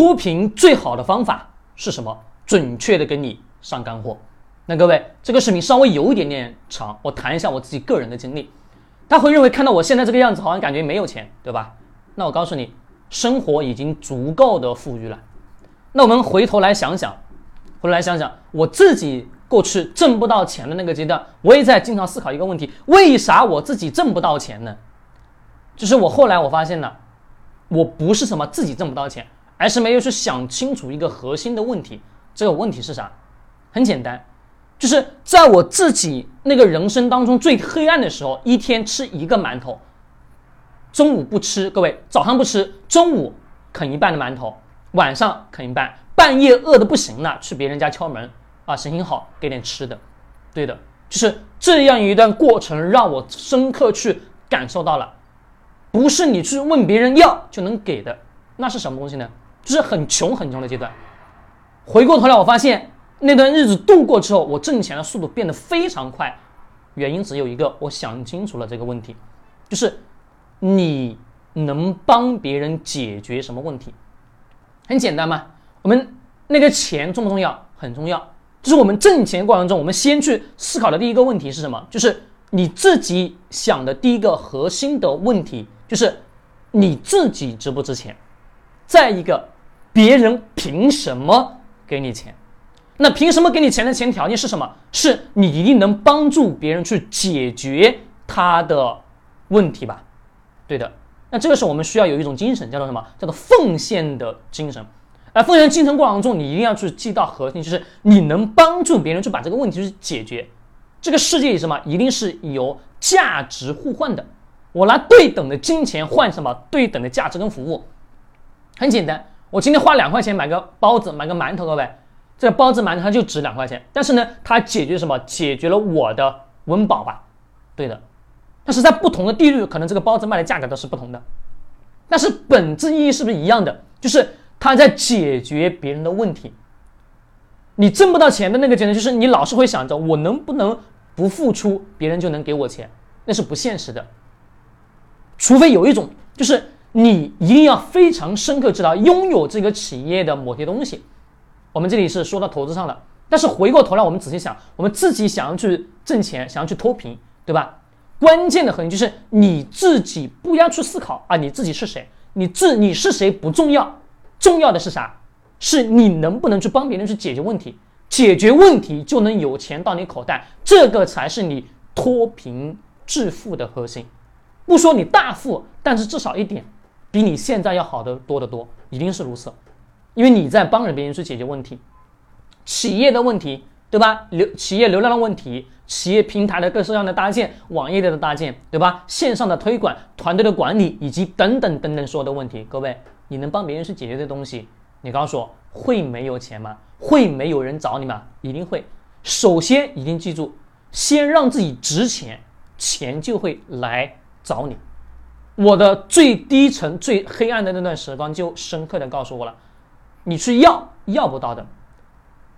脱贫最好的方法是什么？准确的给你上干货。那各位，这个视频稍微有一点点长，我谈一下我自己个人的经历。他会认为看到我现在这个样子，好像感觉没有钱，对吧？那我告诉你，生活已经足够的富裕了。那我们回头来想想，回头来想想，我自己过去挣不到钱的那个阶段，我也在经常思考一个问题：为啥我自己挣不到钱呢？就是我后来我发现了，我不是什么自己挣不到钱，还是没有去想清楚一个核心的问题。这个问题是啥？很简单，就是在我自己那个人生当中最黑暗的时候，一天吃一个馒头，中午不吃，各位早上不吃，中午啃一半的馒头。晚上啃一半，半夜饿的不行了，去别人家敲门啊，行行好，给点吃的，对的，就是这样一段过程，让我深刻去感受到了，不是你去问别人要就能给的，那是什么东西呢？就是很穷很穷的阶段。回过头来，我发现那段日子度过之后，我挣钱的速度变得非常快，原因只有一个，我想清楚了这个问题，就是你能帮别人解决什么问题？很简单嘛，我们那个钱重不重要？很重要。就是我们挣钱过程中，我们先去思考的第一个问题是什么？就是你自己想的第一个核心的问题，就是你自己值不值钱？再一个，别人凭什么给你钱？那凭什么给你钱的前条件是什么？是你一定能帮助别人去解决他的问题吧？对的。那这个时候我们需要有一种精神，叫做什么？叫做奉献的精神。而奉献精神过程中，你一定要去记到核心，就是你能帮助别人去把这个问题去解决。这个世界里什么？一定是有价值互换的。我拿对等的金钱换什么？对等的价值跟服务。很简单，我今天花两块钱买个包子，买个馒头，各位，这个包子馒头它就值两块钱，但是呢，它解决什么？解决了我的温饱吧？对的。但是在不同的地域，可能这个包子卖的价格都是不同的，但是本质意义是不是一样的？就是他在解决别人的问题。你挣不到钱的那个阶段，就是你老是会想着我能不能不付出，别人就能给我钱，那是不现实的。除非有一种，就是你一定要非常深刻知道拥有这个企业的某些东西。我们这里是说到投资上了，但是回过头来，我们仔细想，我们自己想要去挣钱，想要去脱贫，对吧？关键的核心就是你自己不要去思考啊，你自己是谁？你自你是谁不重要，重要的是啥？是你能不能去帮别人去解决问题？解决问题就能有钱到你口袋，这个才是你脱贫致富的核心。不说你大富，但是至少一点，比你现在要好的多得多，一定是如此。因为你在帮着别人去解决问题，企业的问题，对吧？流企业流量的问题。企业平台的各式各样的搭建，网页的搭建，对吧？线上的推广，团队的管理，以及等等等等所有的问题，各位，你能帮别人去解决这东西？你告诉我，会没有钱吗？会没有人找你吗？一定会。首先，一定记住，先让自己值钱，钱就会来找你。我的最低层、最黑暗的那段时光，就深刻的告诉我了，你去要要不到的。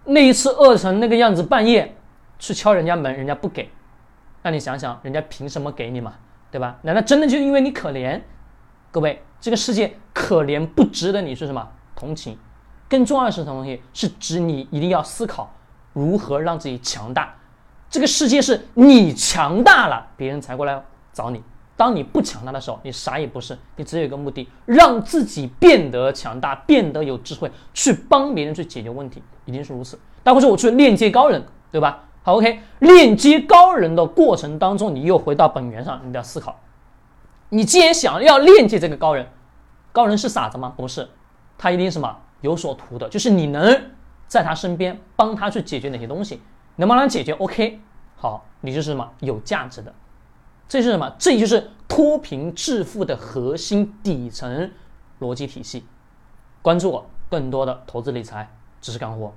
那一次饿成那个样子，半夜。去敲人家门，人家不给，那你想想，人家凭什么给你嘛？对吧？难道真的就因为你可怜？各位，这个世界可怜不值得你是什么同情？更重要的是什么东西？是指你一定要思考如何让自己强大。这个世界是你强大了，别人才过来找你。当你不强大的时候，你啥也不是，你只有一个目的，让自己变得强大，变得有智慧，去帮别人去解决问题，一定是如此。待会说我去链接高人，对吧？好，OK，链接高人的过程当中，你又回到本源上，你要思考，你既然想要链接这个高人，高人是傻子吗？不是，他一定什么有所图的，就是你能在他身边帮他去解决哪些东西，能帮他解决，OK，好，你就是什么有价值的，这是什么？这就是脱贫致富的核心底层逻辑体系。关注我，更多的投资理财知识干货。